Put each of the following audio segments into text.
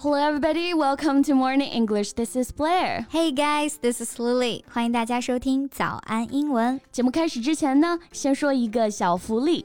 Hello, everybody. Welcome to Morning English. This is Blair. Hey guys, this is Lily. 欢迎大家收听早安英文。节目开始之前呢，先说一个小福利。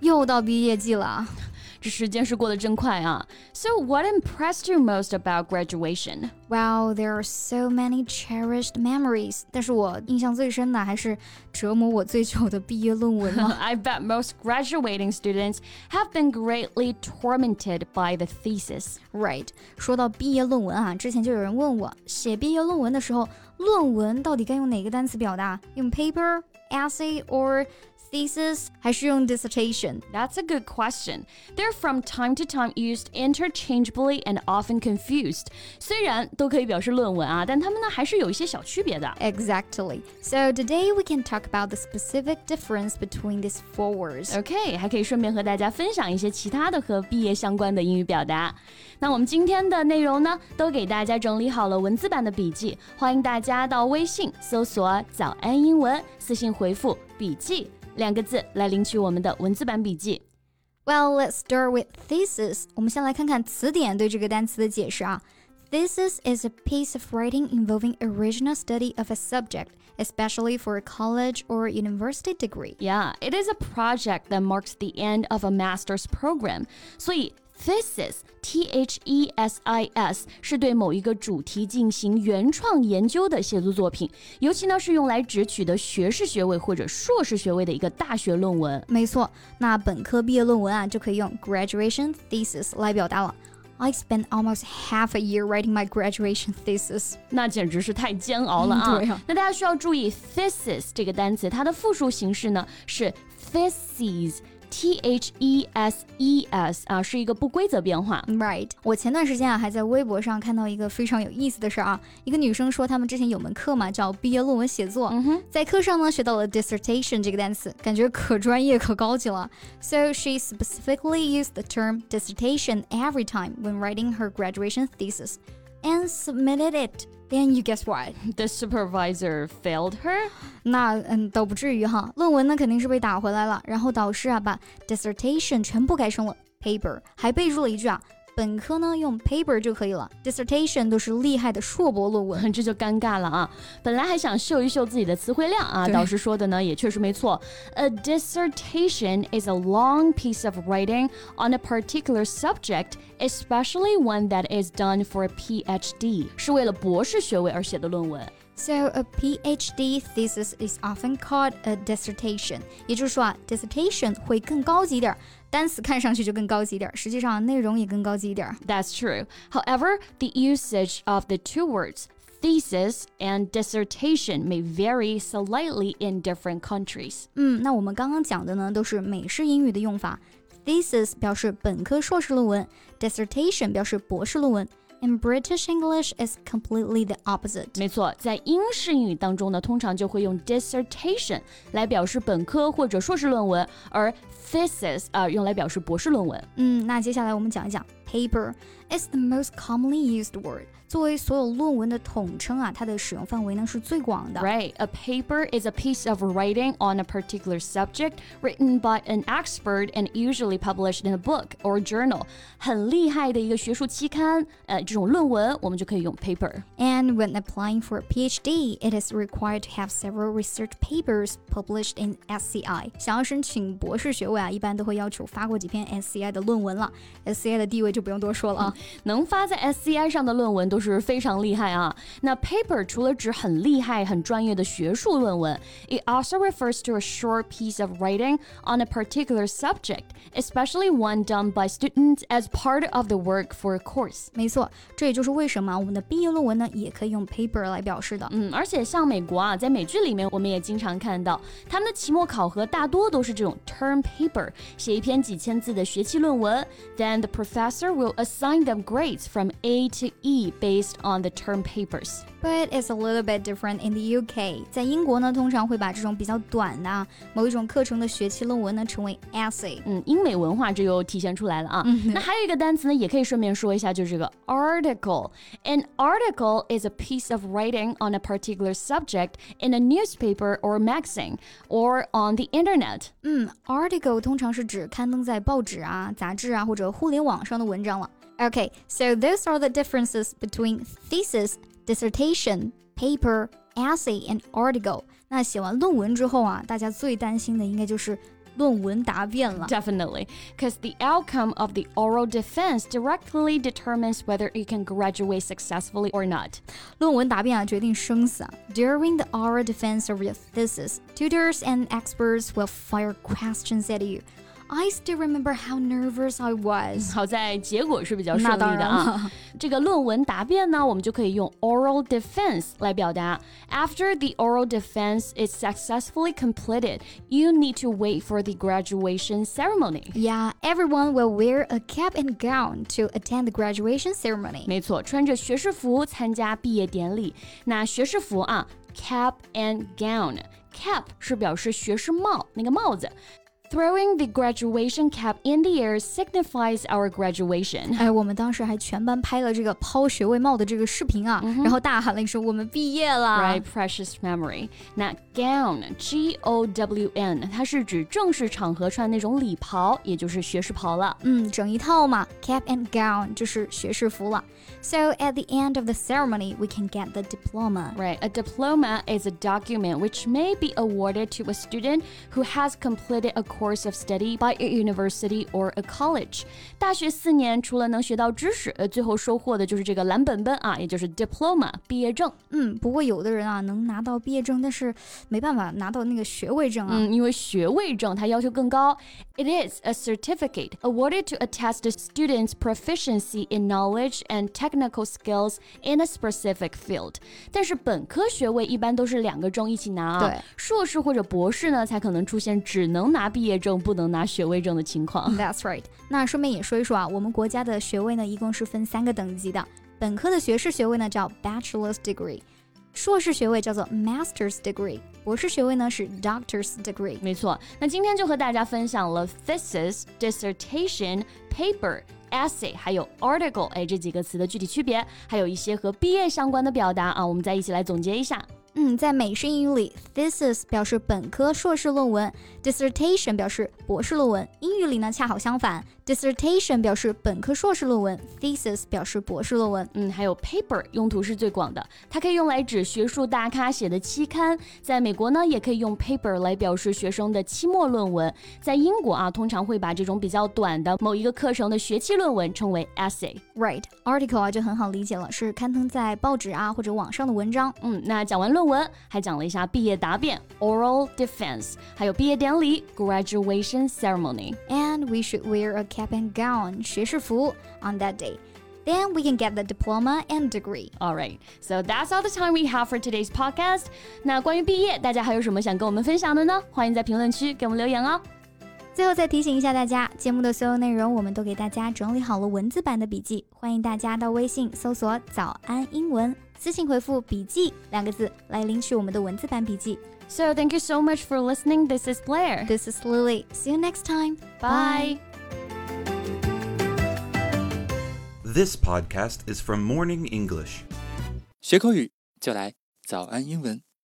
又到毕业季了。这时间是过得真快啊。So what impressed you most about graduation? Wow, there are so many cherished memories. 但是我印象最深的还是折磨我最久的毕业论文了。 I bet most graduating students have been greatly tormented by the thesis. Right，说到毕业论文啊，之前就有人问我，写毕业论文的时候，论文到底该用哪个单词表达？用 paper、essay or thesis，还是用 dissertation？ That's a good question. They're from time to time used interchangeably and often confused. 虽然都可以表示论文啊，但它们呢还是有一些小区别的。 Exactly. So today we can talk about the specific difference between these four words. OK，还可以顺便和大家分享一些其他的和毕业相关的英语表达。那我们今天的内容呢，都给大家整理好了文字版的笔记，欢迎大家到微信搜索“早安英文”，私信回复“笔记” 两个字来领取我们的文字版笔记。 Well, let's start with thesis. 我们先来看看词典对这个单词的解释啊。Thesis is a piece of writing involving original study of a subject, especially for a college or university degree. Yeah, it is a project that marks the end of a master's program. 所以 thesis T H E S I S 是对某一个主题进行原创研究的写作作品，尤其呢是用来只取得学士学位或者硕士学位的一个大学论文。没错，那本科毕业论文啊，就可以用 graduation thesis 来表达了。I spent almost half a year writing my graduation thesis. 那简直是太煎熬了啊！嗯对啊那大家需要注意 thesis 这个单词，它的复数形式呢是 theses。T H E S E S 啊，是一个不规则变化。 Right，我前段时间啊还在微博上看到一个非常有意思的事儿啊，一个女生说他们之前有门课嘛，叫毕业论文写作，嗯哼，在课上呢学到了 dissertation 这个单词，感觉可专业可高级了。So she specifically used the term dissertation every time when writing her graduation thesis, and submitted it. Then you guess what? The supervisor failed her. 那嗯，倒不至于哈，论文呢肯定是被打回来了，然后导师啊把 dissertation 全部改成了 paper，还备注了一句啊， 本科呢用 paper 就可以了，dissertation 都是厉害的硕博论文。这就尴尬了啊！本来还想秀一秀自己的词汇量啊，对导师说的呢也确实没错。A dissertation is a long piece of writing on a particular subject, especially one that is done for a PhD，是为了博士学位而写的论文。 So a PhD thesis is often called a dissertation，也就是说啊，dissertation 会更高级一点儿，单词看上去就更高级一点儿，实际上内容也更高级一点儿。 That's true. However, the usage of the two words thesis and dissertation may vary slightly in different countries. 嗯，那我们刚刚讲的呢都是美式英语的用法，thesis 表示本科硕士论文，dissertation 表示博士论文。 In British English, is completely the opposite. 没错，在英式英语当中呢，通常就会用 dissertation 来表示本科或者硕士论文，而 thesis 啊、用来表示博士论文。嗯，那接下来我们讲一讲 paper is the most commonly used word. 作为所有论文的统称啊，它的使用范围呢是最广的。 Right, a paper is a piece of writing on a particular subject written by an expert and usually published in a book or journal. 很厉害的一个学术期刊，呃，这种论文我们就可以用 paper。 And when applying for a PhD, it is required to have several research papers published in SCI. 想要申请博士学位啊，一般都会要求发过几篇 SCI 的论文了。SCI 的地位就 不用多说了啊。能发在 SCI 上的论文都都是非常厉害啊。那 paper 除了指很厉害、很专业的学术论文，it also refers to a short piece of writing on a particular subject, especially one done by students as part of the work for a course。没错，这也就是为什么我们的毕业论文呢，也可以用 paper 来表示的。嗯，而且像美国啊，在美剧里面，我们也经常看到他们的期末考核大多都是这种 term paper，写一篇几千字的学期论文。Then the professor will assign them grades from A to E based on the term papers. But it's a little bit different in the UK。在英国呢，通常会把这种比较短的某一种课程的学期论文呢称为 essay。嗯，英美文化这又体现出来了啊。那还有一个单词呢，也可以顺便说一下，就是这个 article。An article is a piece of writing on a particular subject in a newspaper or magazine or on the internet。嗯，article 通常是指刊登在报纸啊、杂志啊或者互联网上的文 章了。Okay, so those are the differences between thesis dissertation, paper, essay and article。那写完论文之后啊，大家最担心的应该就是论文答辩了。 Definitely, because the outcome of the oral defense directly determines whether you can graduate successfully or not. 论文答辩啊，决定生死啊。During the oral defense of your thesis, tutors and experts will fire questions at you. I still remember how nervous I was. 好在结果是比较顺利那当然的啊了。这个论文答辩呢，我们就可以用 oral defense 来表达。After the oral defense is successfully completed, you need to wait for the graduation ceremony. Yeah, everyone will wear a cap and gown to attend the graduation ceremony. 没错，穿着学士服参加毕业典礼。那学士服啊，cap and gown。cap 是表示学士帽，那个帽子。 Throwing the graduation cap in the air signifies our graduation. 哎，我们当时还全班拍了这个抛学位帽的这个视频啊，然后大喊了一声：“我们毕业了 Right, precious memory. 那 gown, G O W N，它是指正式场合穿那种礼袍，也就是学士袍了。嗯，整一套嘛，cap and gown 就是学士服了。So at the end of the ceremony, we can get the diploma. Right, a diploma is a document which may be awarded to a student who has completed a course of study by a university or a college. 大学四年除了能学到知识，呃，最后收获的就是这个蓝本本啊，也就是 diploma 毕业证。嗯，不过有的人啊能拿到毕业证，但是没办法拿到那个学位证啊。嗯，因为学位证它要求更高。It is a certificate awarded to attest a student's proficiency in knowledge and technical skills in a specific field。但是本科学位一般都是两个证一起拿啊。对，硕士或者博士呢，才可能出现只能拿毕 业证不能拿学位证的情况。That's right。那顺便也说一说啊，我们国家的学位呢，一共是分三个等级的。本科的学士学位呢叫 Bachelor's Degree，硕士学位叫做 Master's Degree，博士学位呢是 Doctor's Degree。没错，那今天就和大家分享了 thesis、dissertation、paper。essay 还有 article，哎，这几个词的具体区别，还有一些和毕业相关的表达啊，我们再一起来总结一下。嗯，在美式英语里，thesis 表示本科、硕士论文，dissertation 表示博士论文。英语里呢恰好相反，dissertation 表示本科、硕士论文，thesis 表示博士论文。嗯，还有 paper 用途是最广的，它可以用来指学术大咖写的期刊。在美国呢，也可以用 paper 来表示学生的期末论文。在英国啊，通常会把这种比较短的某一个课程的学期论文称为 essay。Right，article 啊就很好理解了，是刊登在报纸啊或者网上的文章。嗯，那讲完论文，还讲了一下毕业答辩 oral defense，还有毕业典礼 graduation ceremony。 And we should wear a cap and gown 学士服 on that day. Then we can get the diploma and degree. All right, so that's all the time we have for today's podcast. 那关于毕业，大家还有什么想跟我们分享的呢？欢迎在评论区给我们留言哦。最后再提醒一下大家，节目的所有内容我们都给大家整理好了文字版的笔记，欢迎大家到微信搜索“早安英文”， 私信回复“笔记”两个字来领取我们的文字版笔记。 So thank you so much for listening. This is Blair. This is Lily. See you next time. Bye. This podcast is from Morning English. 学口语就来早安英文。